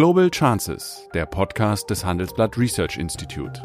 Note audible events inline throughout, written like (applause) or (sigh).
Global Chances, der Podcast des Handelsblatt Research Institute.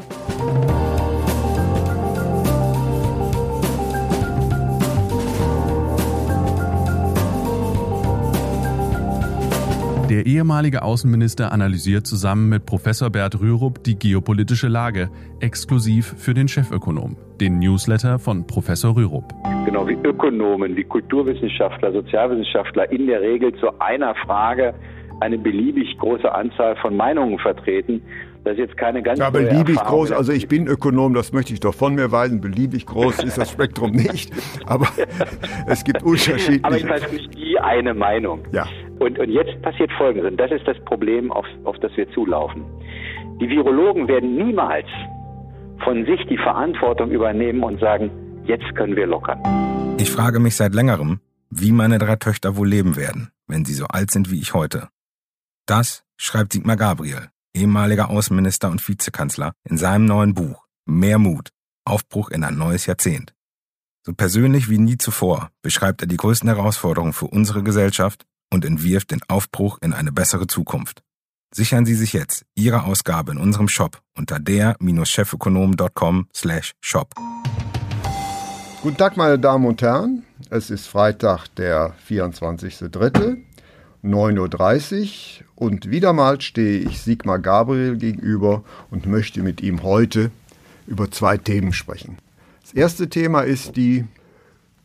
Der ehemalige Außenminister analysiert zusammen mit Professor Bert Rürup die geopolitische Lage, exklusiv für den Chefökonom, den Newsletter von Professor Rürup. Genau wie Ökonomen, wie Kulturwissenschaftler, Sozialwissenschaftler in der Regel zu einer Frage eine beliebig große Anzahl von Meinungen vertreten. Das ist jetzt keine ganz Ja, beliebig groß, also ich bin Ökonom, das möchte ich doch von mir weisen. Beliebig groß ist das Spektrum nicht, (laughs) aber es gibt unterschiedliche. Aber jedenfalls nicht die eine Meinung. Ja. Und, und jetzt passiert Folgendes, und das ist das Problem, auf, auf das wir zulaufen. Die Virologen werden niemals von sich die Verantwortung übernehmen und sagen, jetzt können wir lockern. Ich frage mich seit längerem, wie meine drei Töchter wohl leben werden, wenn sie so alt sind wie ich heute. Das schreibt Sigmar Gabriel, ehemaliger Außenminister und Vizekanzler, in seinem neuen Buch Mehr Mut, Aufbruch in ein neues Jahrzehnt. So persönlich wie nie zuvor beschreibt er die größten Herausforderungen für unsere Gesellschaft und entwirft den Aufbruch in eine bessere Zukunft. Sichern Sie sich jetzt Ihre Ausgabe in unserem Shop unter der-chefökonom.com slash shop. Guten Tag, meine Damen und Herren. Es ist Freitag, der 24.03., 9.30 Uhr und wieder mal stehe ich Sigmar Gabriel gegenüber und möchte mit ihm heute über zwei Themen sprechen. Das erste Thema ist die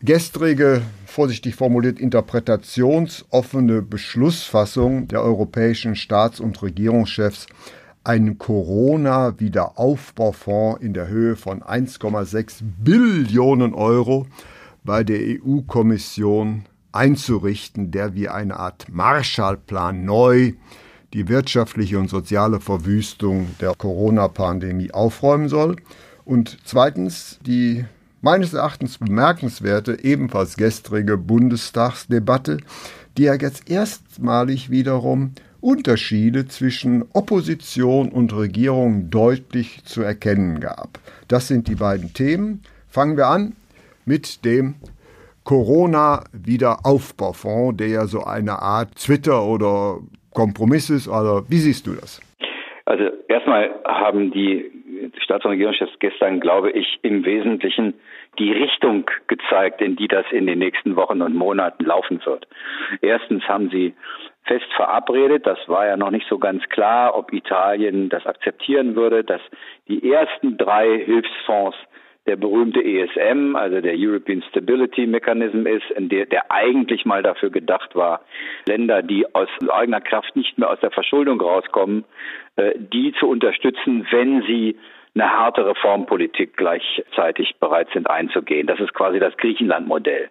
gestrige, vorsichtig formuliert, interpretationsoffene Beschlussfassung der europäischen Staats- und Regierungschefs, einen Corona-Wiederaufbaufonds in der Höhe von 1,6 Billionen Euro bei der EU-Kommission einzurichten, der wie eine Art Marshallplan neu die wirtschaftliche und soziale Verwüstung der Corona-Pandemie aufräumen soll. Und zweitens die meines Erachtens bemerkenswerte, ebenfalls gestrige Bundestagsdebatte, die ja jetzt erstmalig wiederum Unterschiede zwischen Opposition und Regierung deutlich zu erkennen gab. Das sind die beiden Themen. Fangen wir an mit dem Corona-Wiederaufbaufonds, der ja so eine Art Twitter oder Kompromiss ist. Also, wie siehst du das? Also erstmal haben die Staats- und Regierungschefs gestern, glaube ich, im Wesentlichen die Richtung gezeigt, in die das in den nächsten Wochen und Monaten laufen wird. Erstens haben sie fest verabredet, das war ja noch nicht so ganz klar, ob Italien das akzeptieren würde, dass die ersten drei Hilfsfonds der berühmte ESM, also der European Stability Mechanism ist, in der, der eigentlich mal dafür gedacht war, Länder, die aus eigener Kraft nicht mehr aus der Verschuldung rauskommen, äh, die zu unterstützen, wenn sie eine harte Reformpolitik gleichzeitig bereit sind einzugehen. Das ist quasi das Griechenland-Modell.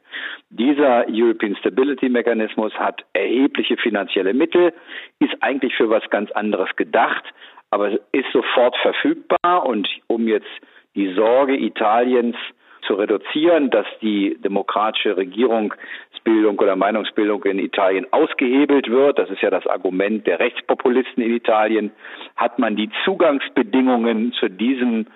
Dieser European Stability Mechanismus hat erhebliche finanzielle Mittel, ist eigentlich für was ganz anderes gedacht, aber ist sofort verfügbar und um jetzt die Sorge Italiens zu reduzieren, dass die demokratische Regierungsbildung oder Meinungsbildung in Italien ausgehebelt wird, das ist ja das Argument der Rechtspopulisten in Italien, hat man die Zugangsbedingungen zu diesem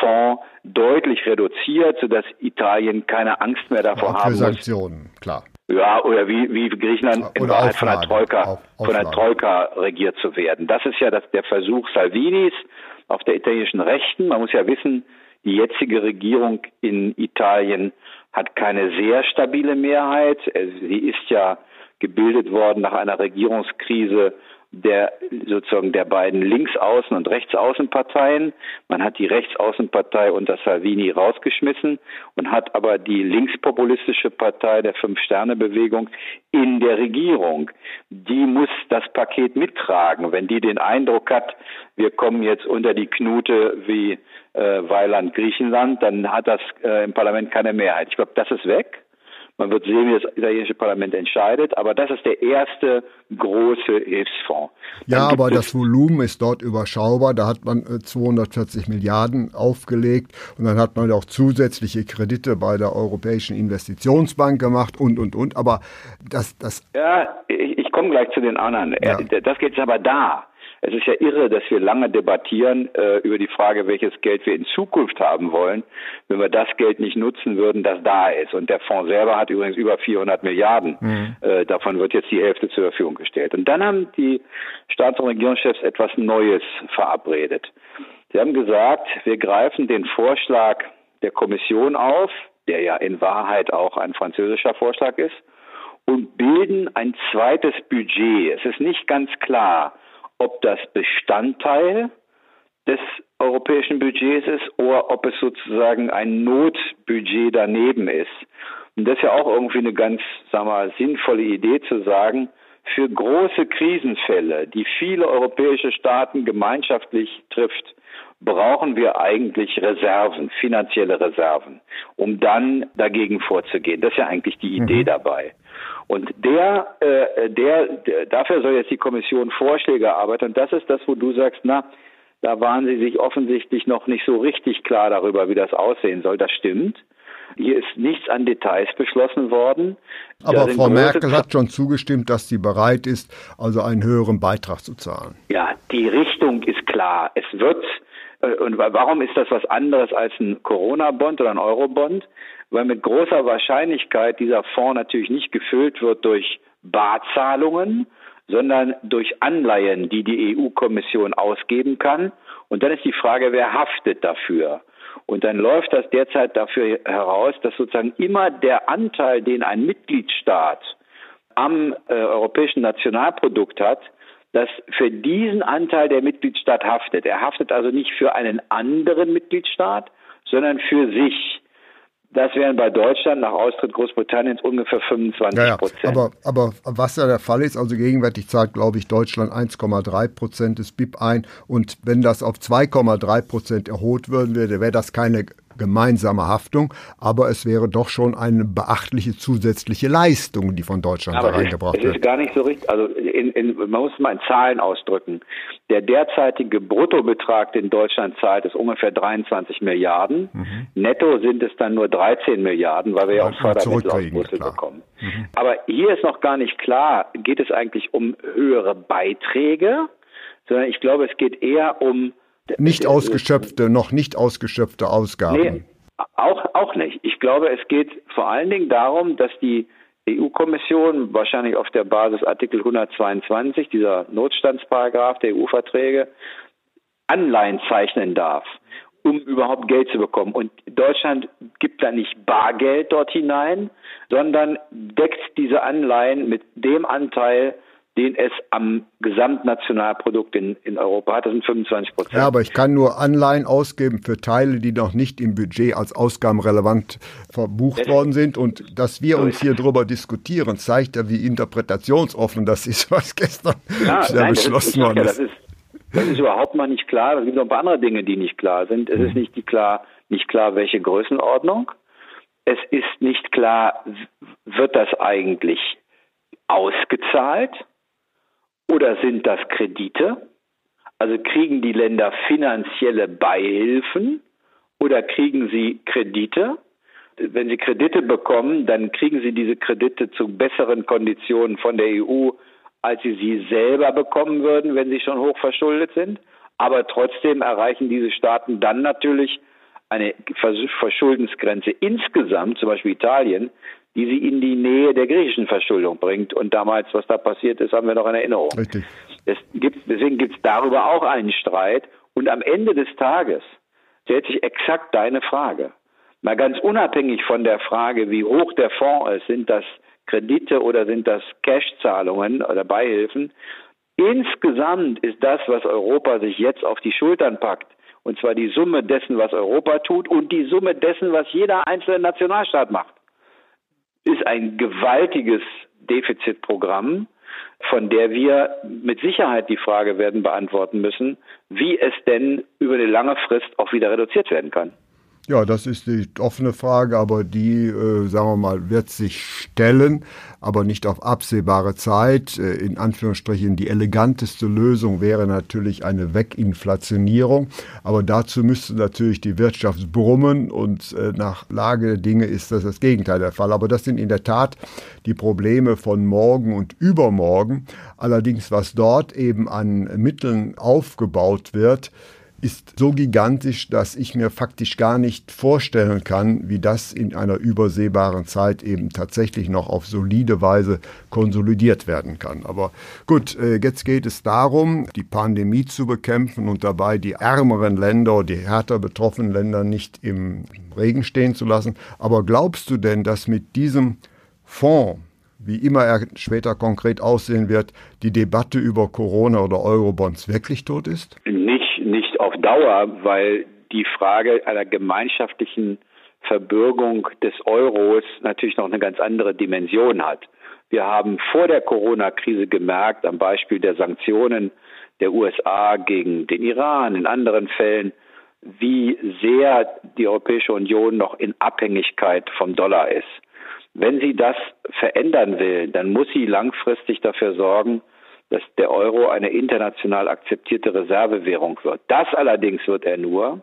Fonds deutlich reduziert, sodass Italien keine Angst mehr davor haben für Sanktionen, muss. klar. Ja, oder wie, wie Griechenland in Wahrheit von der Troika, auf, von der Troika regiert zu werden. Das ist ja das, der Versuch Salvinis auf der italienischen Rechten. Man muss ja wissen, die jetzige Regierung in Italien hat keine sehr stabile Mehrheit. Sie ist ja gebildet worden nach einer Regierungskrise der sozusagen der beiden Linksaußen- und Rechtsaußenparteien. Man hat die Rechtsaußenpartei unter Salvini rausgeschmissen und hat aber die linkspopulistische Partei der Fünf-Sterne-Bewegung in der Regierung. Die muss das Paket mittragen. Wenn die den Eindruck hat, wir kommen jetzt unter die Knute wie äh, Weiland Griechenland, dann hat das äh, im Parlament keine Mehrheit. Ich glaube, das ist weg. Man wird sehen, wie das italienische Parlament entscheidet, aber das ist der erste große Hilfsfonds. Ja, aber das Volumen ist dort überschaubar. Da hat man 240 Milliarden aufgelegt und dann hat man auch zusätzliche Kredite bei der Europäischen Investitionsbank gemacht und, und, und. Aber das, das. Ja, ich, ich komme gleich zu den anderen. Ja. Das geht aber da. Es ist ja irre, dass wir lange debattieren äh, über die Frage, welches Geld wir in Zukunft haben wollen, wenn wir das Geld nicht nutzen würden, das da ist. Und der Fonds selber hat übrigens über 400 Milliarden. Mhm. Äh, davon wird jetzt die Hälfte zur Verfügung gestellt. Und dann haben die Staats- und Regierungschefs etwas Neues verabredet. Sie haben gesagt, wir greifen den Vorschlag der Kommission auf, der ja in Wahrheit auch ein französischer Vorschlag ist, und bilden ein zweites Budget. Es ist nicht ganz klar, ob das Bestandteil des europäischen Budgets ist oder ob es sozusagen ein Notbudget daneben ist. Und das ist ja auch irgendwie eine ganz, sagen wir mal, sinnvolle Idee zu sagen, für große Krisenfälle, die viele europäische Staaten gemeinschaftlich trifft, brauchen wir eigentlich Reserven, finanzielle Reserven, um dann dagegen vorzugehen. Das ist ja eigentlich die Idee mhm. dabei. Und der, äh, der, der, dafür soll jetzt die Kommission Vorschläge erarbeiten. Und das ist das, wo du sagst, na, da waren sie sich offensichtlich noch nicht so richtig klar darüber, wie das aussehen soll. Das stimmt. Hier ist nichts an Details beschlossen worden. Aber Frau Merkel hat schon zugestimmt, dass sie bereit ist, also einen höheren Beitrag zu zahlen. Ja, die Richtung ist klar. Es wird äh, und warum ist das was anderes als ein Corona-Bond oder ein Euro-Bond? Weil mit großer Wahrscheinlichkeit dieser Fonds natürlich nicht gefüllt wird durch Barzahlungen, sondern durch Anleihen, die die EU-Kommission ausgeben kann. Und dann ist die Frage, wer haftet dafür? Und dann läuft das derzeit dafür heraus, dass sozusagen immer der Anteil, den ein Mitgliedstaat am äh, europäischen Nationalprodukt hat, dass für diesen Anteil der Mitgliedstaat haftet. Er haftet also nicht für einen anderen Mitgliedstaat, sondern für sich. Das wären bei Deutschland nach Austritt Großbritanniens ungefähr 25 Prozent. Ja, ja. Aber, aber was ja der Fall ist, also gegenwärtig zahlt, glaube ich, Deutschland 1,3 Prozent des BIP ein. Und wenn das auf 2,3 Prozent erholt würden würde, wäre das keine gemeinsame Haftung, aber es wäre doch schon eine beachtliche zusätzliche Leistung, die von Deutschland aber da reingebracht wird. Es ist gar nicht so richtig, also in, in, man muss mal in Zahlen ausdrücken. Der derzeitige Bruttobetrag, den Deutschland zahlt, ist ungefähr 23 Milliarden. Mhm. Netto sind es dann nur 13 Milliarden, weil wir ja auch Fördermittel aus Brüssel bekommen. Mhm. Aber hier ist noch gar nicht klar, geht es eigentlich um höhere Beiträge, sondern ich glaube, es geht eher um nicht ausgeschöpfte, noch nicht ausgeschöpfte Ausgaben. Nee, auch, auch nicht. Ich glaube, es geht vor allen Dingen darum, dass die EU-Kommission wahrscheinlich auf der Basis Artikel 122, dieser Notstandsparagraph der EU-Verträge, Anleihen zeichnen darf, um überhaupt Geld zu bekommen. Und Deutschland gibt da nicht Bargeld dort hinein, sondern deckt diese Anleihen mit dem Anteil den es am Gesamtnationalprodukt in, in Europa hat. Das sind 25 Prozent. Ja, aber ich kann nur Anleihen ausgeben für Teile, die noch nicht im Budget als ausgabenrelevant verbucht das worden sind. Und dass wir uns hier drüber diskutieren, zeigt ja, wie interpretationsoffen das ist, (laughs) was gestern ja, nein, beschlossen worden ist. Ja, das ist. Überhaupt mal nicht klar. Es gibt noch ein paar andere Dinge, die nicht klar sind. Es ist mhm. nicht, die klar, nicht klar, welche Größenordnung. Es ist nicht klar, wird das eigentlich ausgezahlt? Oder sind das Kredite? Also kriegen die Länder finanzielle Beihilfen oder kriegen sie Kredite? Wenn sie Kredite bekommen, dann kriegen sie diese Kredite zu besseren Konditionen von der EU, als sie sie selber bekommen würden, wenn sie schon hoch verschuldet sind. Aber trotzdem erreichen diese Staaten dann natürlich eine Verschuldensgrenze insgesamt, zum Beispiel Italien, die sie in die Nähe der griechischen Verschuldung bringt. Und damals, was da passiert ist, haben wir noch in Erinnerung. Richtig. Gibt, deswegen gibt es darüber auch einen Streit. Und am Ende des Tages stellt sich exakt deine Frage. Mal ganz unabhängig von der Frage, wie hoch der Fonds ist, sind das Kredite oder sind das Cash-Zahlungen oder Beihilfen? Insgesamt ist das, was Europa sich jetzt auf die Schultern packt, und zwar die Summe dessen, was Europa tut und die Summe dessen, was jeder einzelne Nationalstaat macht ist ein gewaltiges Defizitprogramm, von der wir mit Sicherheit die Frage werden beantworten müssen, wie es denn über eine lange Frist auch wieder reduziert werden kann. Ja, das ist die offene Frage, aber die, äh, sagen wir mal, wird sich stellen, aber nicht auf absehbare Zeit. Äh, in Anführungsstrichen die eleganteste Lösung wäre natürlich eine Weginflationierung, aber dazu müsste natürlich die Wirtschaft brummen und äh, nach Lage der Dinge ist das das Gegenteil der Fall. Aber das sind in der Tat die Probleme von morgen und übermorgen. Allerdings, was dort eben an Mitteln aufgebaut wird, ist so gigantisch, dass ich mir faktisch gar nicht vorstellen kann, wie das in einer übersehbaren Zeit eben tatsächlich noch auf solide Weise konsolidiert werden kann. Aber gut, äh, jetzt geht es darum, die Pandemie zu bekämpfen und dabei die ärmeren Länder, die härter betroffenen Länder nicht im Regen stehen zu lassen. Aber glaubst du denn, dass mit diesem Fonds, wie immer er später konkret aussehen wird, die Debatte über Corona oder Eurobonds wirklich tot ist? Nicht auf Dauer, weil die Frage einer gemeinschaftlichen Verbürgung des Euros natürlich noch eine ganz andere Dimension hat. Wir haben vor der Corona-Krise gemerkt, am Beispiel der Sanktionen der USA gegen den Iran, in anderen Fällen, wie sehr die Europäische Union noch in Abhängigkeit vom Dollar ist. Wenn sie das verändern will, dann muss sie langfristig dafür sorgen, dass der Euro eine international akzeptierte Reservewährung wird. Das allerdings wird er nur,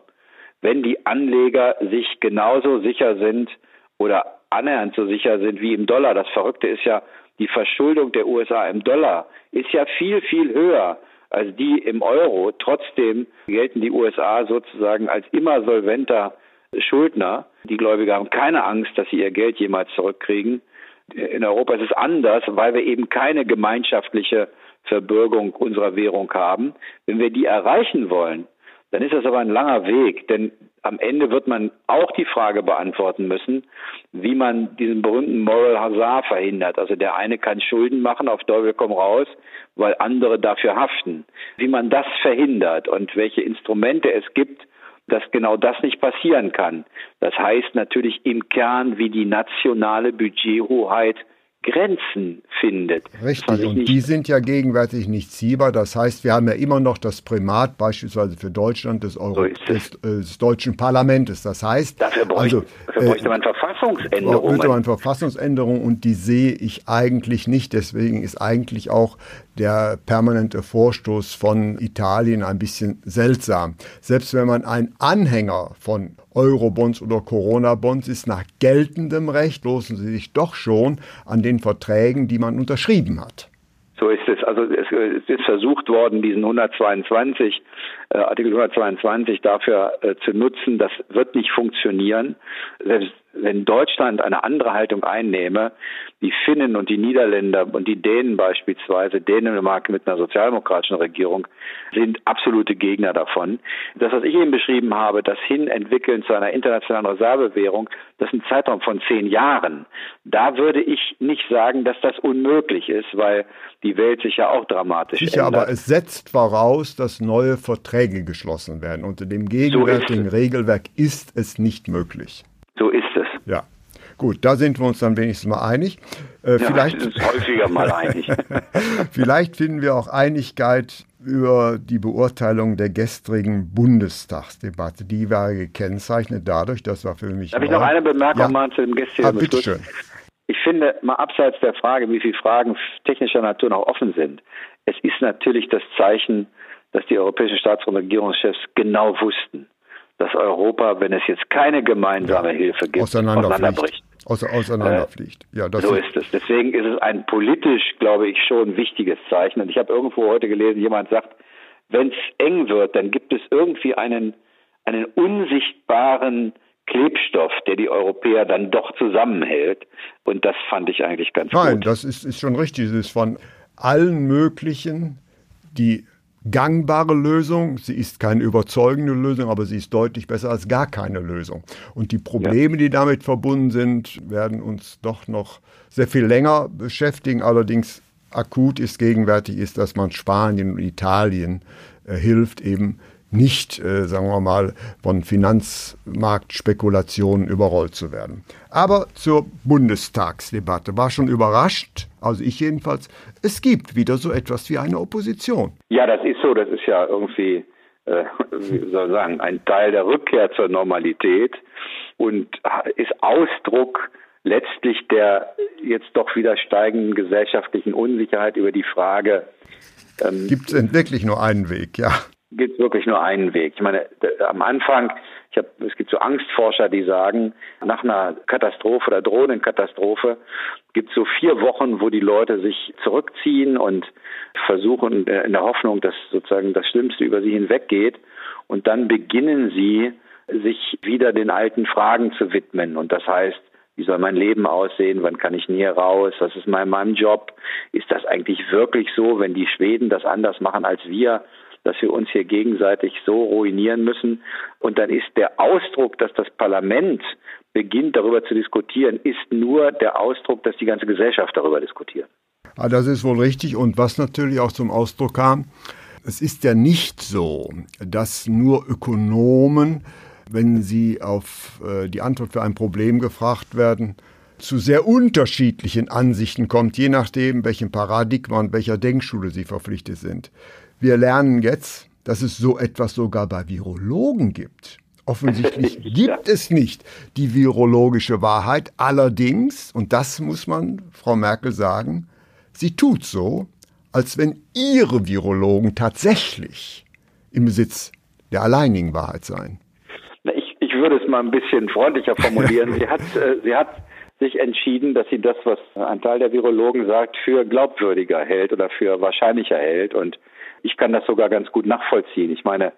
wenn die Anleger sich genauso sicher sind oder annähernd so sicher sind wie im Dollar. Das Verrückte ist ja, die Verschuldung der USA im Dollar ist ja viel, viel höher als die im Euro. Trotzdem gelten die USA sozusagen als immer solventer Schuldner. Die Gläubiger haben keine Angst, dass sie ihr Geld jemals zurückkriegen. In Europa ist es anders, weil wir eben keine gemeinschaftliche Verbürgung unserer Währung haben. Wenn wir die erreichen wollen, dann ist das aber ein langer Weg, denn am Ende wird man auch die Frage beantworten müssen, wie man diesen berühmten Moral Hazard verhindert. Also der eine kann Schulden machen, auf Teufel komm raus, weil andere dafür haften. Wie man das verhindert und welche Instrumente es gibt, dass genau das nicht passieren kann. Das heißt natürlich im Kern, wie die nationale Budgethoheit Grenzen findet. Richtig, und die sind ja gegenwärtig nicht ziehbar. Das heißt, wir haben ja immer noch das Primat beispielsweise für Deutschland des, Euro so des, äh, des, deutschen Parlaments. Das heißt, dafür bräuchte, also, dafür bräuchte man Verfassungsänderungen. Bräuchte man Verfassungsänderungen und die sehe ich eigentlich nicht. Deswegen ist eigentlich auch der permanente Vorstoß von Italien ein bisschen seltsam. Selbst wenn man ein Anhänger von Eurobonds oder Corona-Bonds ist nach geltendem Recht, losen sie sich doch schon an den Verträgen, die man unterschrieben hat. So ist es. Also es, ist versucht worden, diesen 122, äh, Artikel 122 dafür äh, zu nutzen. Das wird nicht funktionieren. Selbst wenn Deutschland eine andere Haltung einnehme, die Finnen und die Niederländer und die Dänen beispielsweise, Dänemark mit einer sozialdemokratischen Regierung, sind absolute Gegner davon. Das, was ich eben beschrieben habe, das Hinentwickeln zu einer internationalen Reservewährung, das ist ein Zeitraum von zehn Jahren. Da würde ich nicht sagen, dass das unmöglich ist, weil die Welt sich ja auch dramatisch Sicher, ändert. aber es setzt voraus, dass neue Verträge geschlossen werden. Unter dem gegenwärtigen so Regelwerk ist es nicht möglich. So ist es. Ja. Gut, da sind wir uns dann wenigstens mal einig. Äh, ja, vielleicht häufiger mal einig. (laughs) vielleicht finden wir auch Einigkeit über die Beurteilung der gestrigen Bundestagsdebatte. Die war gekennzeichnet dadurch, das war für mich. Darf ich noch eine Bemerkung ja. machen zu dem gestrigen ah, bitte schön. Ich finde, mal abseits der Frage, wie viele Fragen technischer Natur noch offen sind, es ist natürlich das Zeichen, dass die europäischen Staats- und Regierungschefs genau wussten, dass Europa, wenn es jetzt keine gemeinsame ja, Hilfe gibt, auseinanderbricht. Außer, auseinanderfliegt. Äh, ja, das so ist es. Deswegen ist es ein politisch, glaube ich, schon wichtiges Zeichen. Und ich habe irgendwo heute gelesen, jemand sagt, wenn es eng wird, dann gibt es irgendwie einen, einen unsichtbaren Klebstoff, der die Europäer dann doch zusammenhält. Und das fand ich eigentlich ganz Nein, gut. Nein, das ist, ist schon richtig. Es ist von allen möglichen, die gangbare Lösung. Sie ist keine überzeugende Lösung, aber sie ist deutlich besser als gar keine Lösung. Und die Probleme, ja. die damit verbunden sind, werden uns doch noch sehr viel länger beschäftigen. Allerdings akut ist gegenwärtig ist, dass man Spanien und Italien äh, hilft, eben nicht, äh, sagen wir mal, von Finanzmarktspekulationen überrollt zu werden. Aber zur Bundestagsdebatte war schon überrascht, also ich jedenfalls, es gibt wieder so etwas wie eine Opposition. Ja, das ist so, das ist ja irgendwie, äh, wie soll ich sagen, ein Teil der Rückkehr zur Normalität. und ist Ausdruck letztlich der jetzt doch wieder steigenden gesellschaftlichen Unsicherheit über die Frage. Ähm, gibt es wirklich nur einen Weg, ja? Gibt es wirklich nur einen Weg? Ich meine, am Anfang, ich hab, es gibt so Angstforscher, die sagen, nach einer Katastrophe oder drohenden Katastrophe gibt es so vier Wochen, wo die Leute sich zurückziehen und versuchen äh, in der Hoffnung, dass sozusagen das Schlimmste über sie hinweggeht. Und dann beginnen sie, sich wieder den alten Fragen zu widmen. Und das heißt, wie soll mein Leben aussehen? Wann kann ich nie raus? Was ist mein, meinem Job? Ist das eigentlich wirklich so, wenn die Schweden das anders machen als wir, dass wir uns hier gegenseitig so ruinieren müssen? Und dann ist der Ausdruck, dass das Parlament beginnt, darüber zu diskutieren, ist nur der Ausdruck, dass die ganze Gesellschaft darüber diskutiert. Ah, das ist wohl richtig. Und was natürlich auch zum Ausdruck kam, es ist ja nicht so, dass nur Ökonomen wenn Sie auf äh, die Antwort für ein Problem gefragt werden, zu sehr unterschiedlichen Ansichten kommt, je nachdem, welchem Paradigma und welcher Denkschule Sie verpflichtet sind. Wir lernen jetzt, dass es so etwas sogar bei Virologen gibt. Offensichtlich (laughs) gibt es nicht die virologische Wahrheit. Allerdings, und das muss man Frau Merkel sagen, sie tut so, als wenn ihre Virologen tatsächlich im Besitz der alleinigen Wahrheit seien würde es mal ein bisschen freundlicher formulieren. sie hat, äh, sie hat sich entschieden, dass sie das, was ein Teil der Virologen sagt, für glaubwürdiger hält oder für wahrscheinlicher hält. Und ich kann das sogar ganz gut nachvollziehen. Ich meine,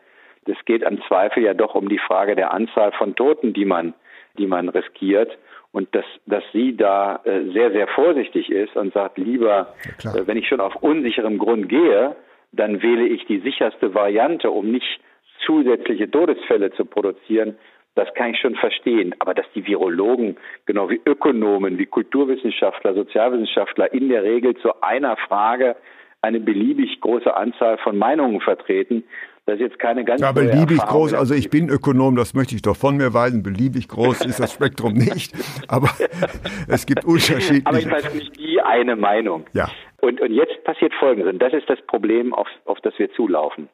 es geht am Zweifel ja doch um die Frage der Anzahl von Toten, die man, die man riskiert. Und dass, dass sie da äh, sehr, sehr vorsichtig ist und sagt, lieber, ja, äh, wenn ich schon auf unsicherem Grund gehe, dann wähle ich die sicherste Variante, um nicht zusätzliche Todesfälle zu produzieren, das kann ich schon verstehen. Aber dass die Virologen, genau wie Ökonomen, wie Kulturwissenschaftler, Sozialwissenschaftler in der Regel zu einer Frage eine beliebig große Anzahl von Meinungen vertreten, das ist jetzt keine ganz Ja, beliebig groß, also ich bin Ökonom, das möchte ich doch von mir weisen. Beliebig groß ist das Spektrum nicht, aber (laughs) es gibt unterschiedliche. Aber ich weiß nicht die eine Meinung. Ja. Und, und jetzt passiert Folgendes, und das ist das Problem, auf, auf das wir zulaufen.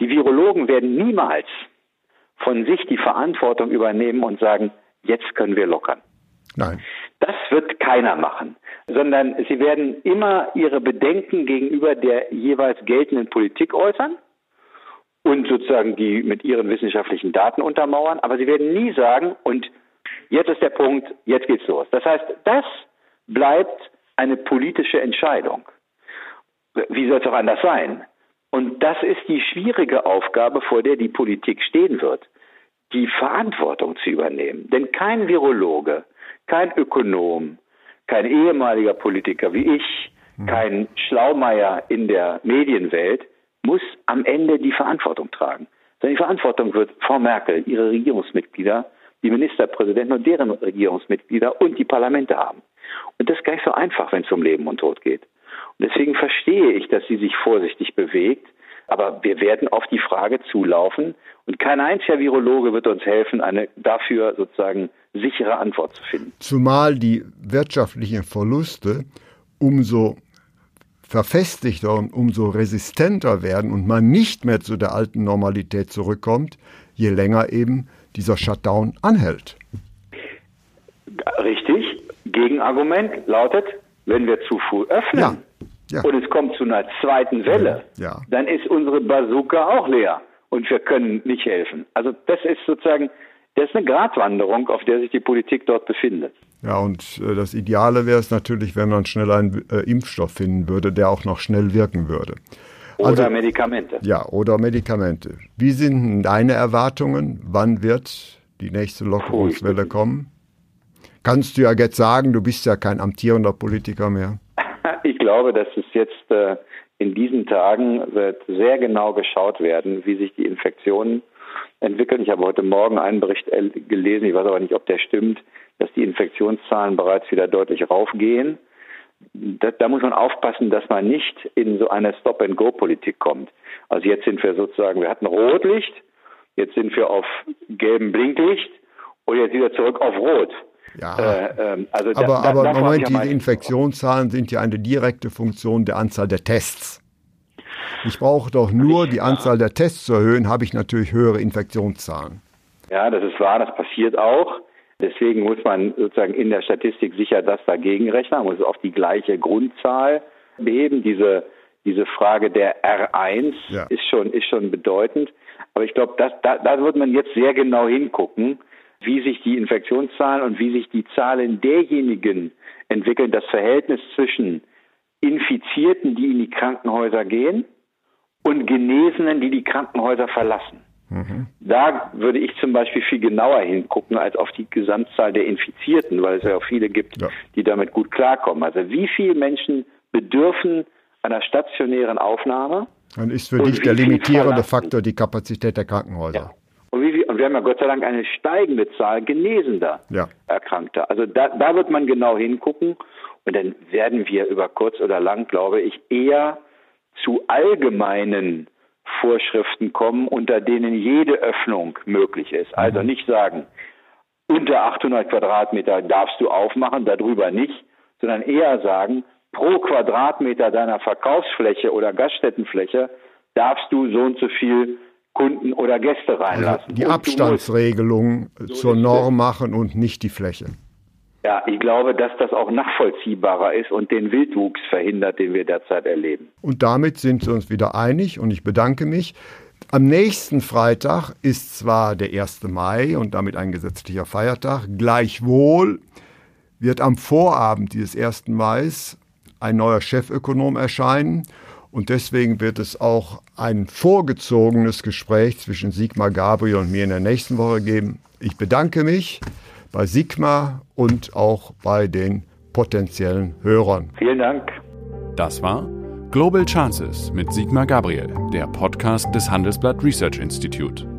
Die Virologen werden niemals von sich die Verantwortung übernehmen und sagen, jetzt können wir lockern. Nein. Das wird keiner machen, sondern sie werden immer ihre Bedenken gegenüber der jeweils geltenden Politik äußern und sozusagen die mit ihren wissenschaftlichen Daten untermauern, aber sie werden nie sagen, und jetzt ist der Punkt, jetzt geht's los. Das heißt, das bleibt eine politische Entscheidung. Wie soll es auch anders sein? Und das ist die schwierige Aufgabe, vor der die Politik stehen wird, die Verantwortung zu übernehmen. Denn kein Virologe, kein Ökonom, kein ehemaliger Politiker wie ich, mhm. kein Schlaumeier in der Medienwelt muss am Ende die Verantwortung tragen. Sondern die Verantwortung wird Frau Merkel, ihre Regierungsmitglieder, die Ministerpräsidenten und deren Regierungsmitglieder und die Parlamente haben. Und das ist gar nicht so einfach, wenn es um Leben und Tod geht. Und deswegen verstehe ich, dass sie sich vorsichtig bewegt. Aber wir werden auf die Frage zulaufen und kein einziger Virologe wird uns helfen, eine dafür sozusagen sichere Antwort zu finden. Zumal die wirtschaftlichen Verluste umso verfestigter und umso resistenter werden und man nicht mehr zu der alten Normalität zurückkommt, je länger eben dieser Shutdown anhält. Richtig. Gegenargument lautet, wenn wir zu früh öffnen, ja ja. und es kommt zu einer zweiten Welle, ja. dann ist unsere Bazooka auch leer und wir können nicht helfen. Also das ist sozusagen, das ist eine Gratwanderung, auf der sich die Politik dort befindet. Ja, und äh, das Ideale wäre es natürlich, wenn man schnell einen äh, Impfstoff finden würde, der auch noch schnell wirken würde. Oder also, Medikamente. Ja, oder Medikamente. Wie sind deine Erwartungen? Wann wird die nächste Lockerungswelle kommen? Kannst du ja jetzt sagen, du bist ja kein amtierender Politiker mehr. (laughs) Ich glaube, dass es jetzt äh, in diesen Tagen wird sehr genau geschaut werden, wie sich die Infektionen entwickeln. Ich habe heute Morgen einen Bericht gelesen, ich weiß aber nicht, ob der stimmt, dass die Infektionszahlen bereits wieder deutlich raufgehen. Da, da muss man aufpassen, dass man nicht in so eine Stop-and-Go-Politik kommt. Also jetzt sind wir sozusagen, wir hatten Rotlicht, jetzt sind wir auf gelbem Blinklicht und jetzt wieder zurück auf Rot. Ja, äh, ähm, also aber, da, aber im Moment, diese Infektionszahlen sind ja eine direkte Funktion der Anzahl der Tests. Ich brauche doch nur die Anzahl der Tests zu erhöhen, habe ich natürlich höhere Infektionszahlen. Ja, das ist wahr, das passiert auch. Deswegen muss man sozusagen in der Statistik sicher das dagegen rechnen, man muss auf die gleiche Grundzahl beheben. Diese, diese Frage der R1 ja. ist, schon, ist schon bedeutend. Aber ich glaube, da, da wird man jetzt sehr genau hingucken, wie sich die Infektionszahlen und wie sich die Zahlen derjenigen entwickeln, das Verhältnis zwischen Infizierten, die in die Krankenhäuser gehen, und Genesenen, die die Krankenhäuser verlassen. Mhm. Da würde ich zum Beispiel viel genauer hingucken als auf die Gesamtzahl der Infizierten, weil es ja auch viele gibt, ja. die damit gut klarkommen. Also wie viele Menschen bedürfen einer stationären Aufnahme? Dann ist für dich der limitierende Faktor die Kapazität der Krankenhäuser. Ja. Und, wir haben ja Gott sei Dank eine steigende Zahl genesender ja. Erkrankter. Also da, da wird man genau hingucken. Und dann werden wir über kurz oder lang, glaube ich, eher zu allgemeinen Vorschriften kommen, unter denen jede Öffnung möglich ist. Also mhm. nicht sagen, unter 800 Quadratmeter darfst du aufmachen, darüber nicht, sondern eher sagen, pro Quadratmeter deiner Verkaufsfläche oder Gaststättenfläche darfst du so und so viel Kunden oder Gäste reinlassen. Also die Abstandsregelung zur Norm machen und nicht die Fläche. Ja, ich glaube, dass das auch nachvollziehbarer ist und den Wildwuchs verhindert, den wir derzeit erleben. Und damit sind wir uns wieder einig und ich bedanke mich. Am nächsten Freitag ist zwar der 1. Mai und damit ein gesetzlicher Feiertag, gleichwohl wird am Vorabend dieses 1. Mai ein neuer Chefökonom erscheinen und deswegen wird es auch ein vorgezogenes Gespräch zwischen Sigmar Gabriel und mir in der nächsten Woche geben. Ich bedanke mich bei Sigma und auch bei den potenziellen Hörern. Vielen Dank. Das war Global Chances mit Sigmar Gabriel, der Podcast des Handelsblatt Research Institute.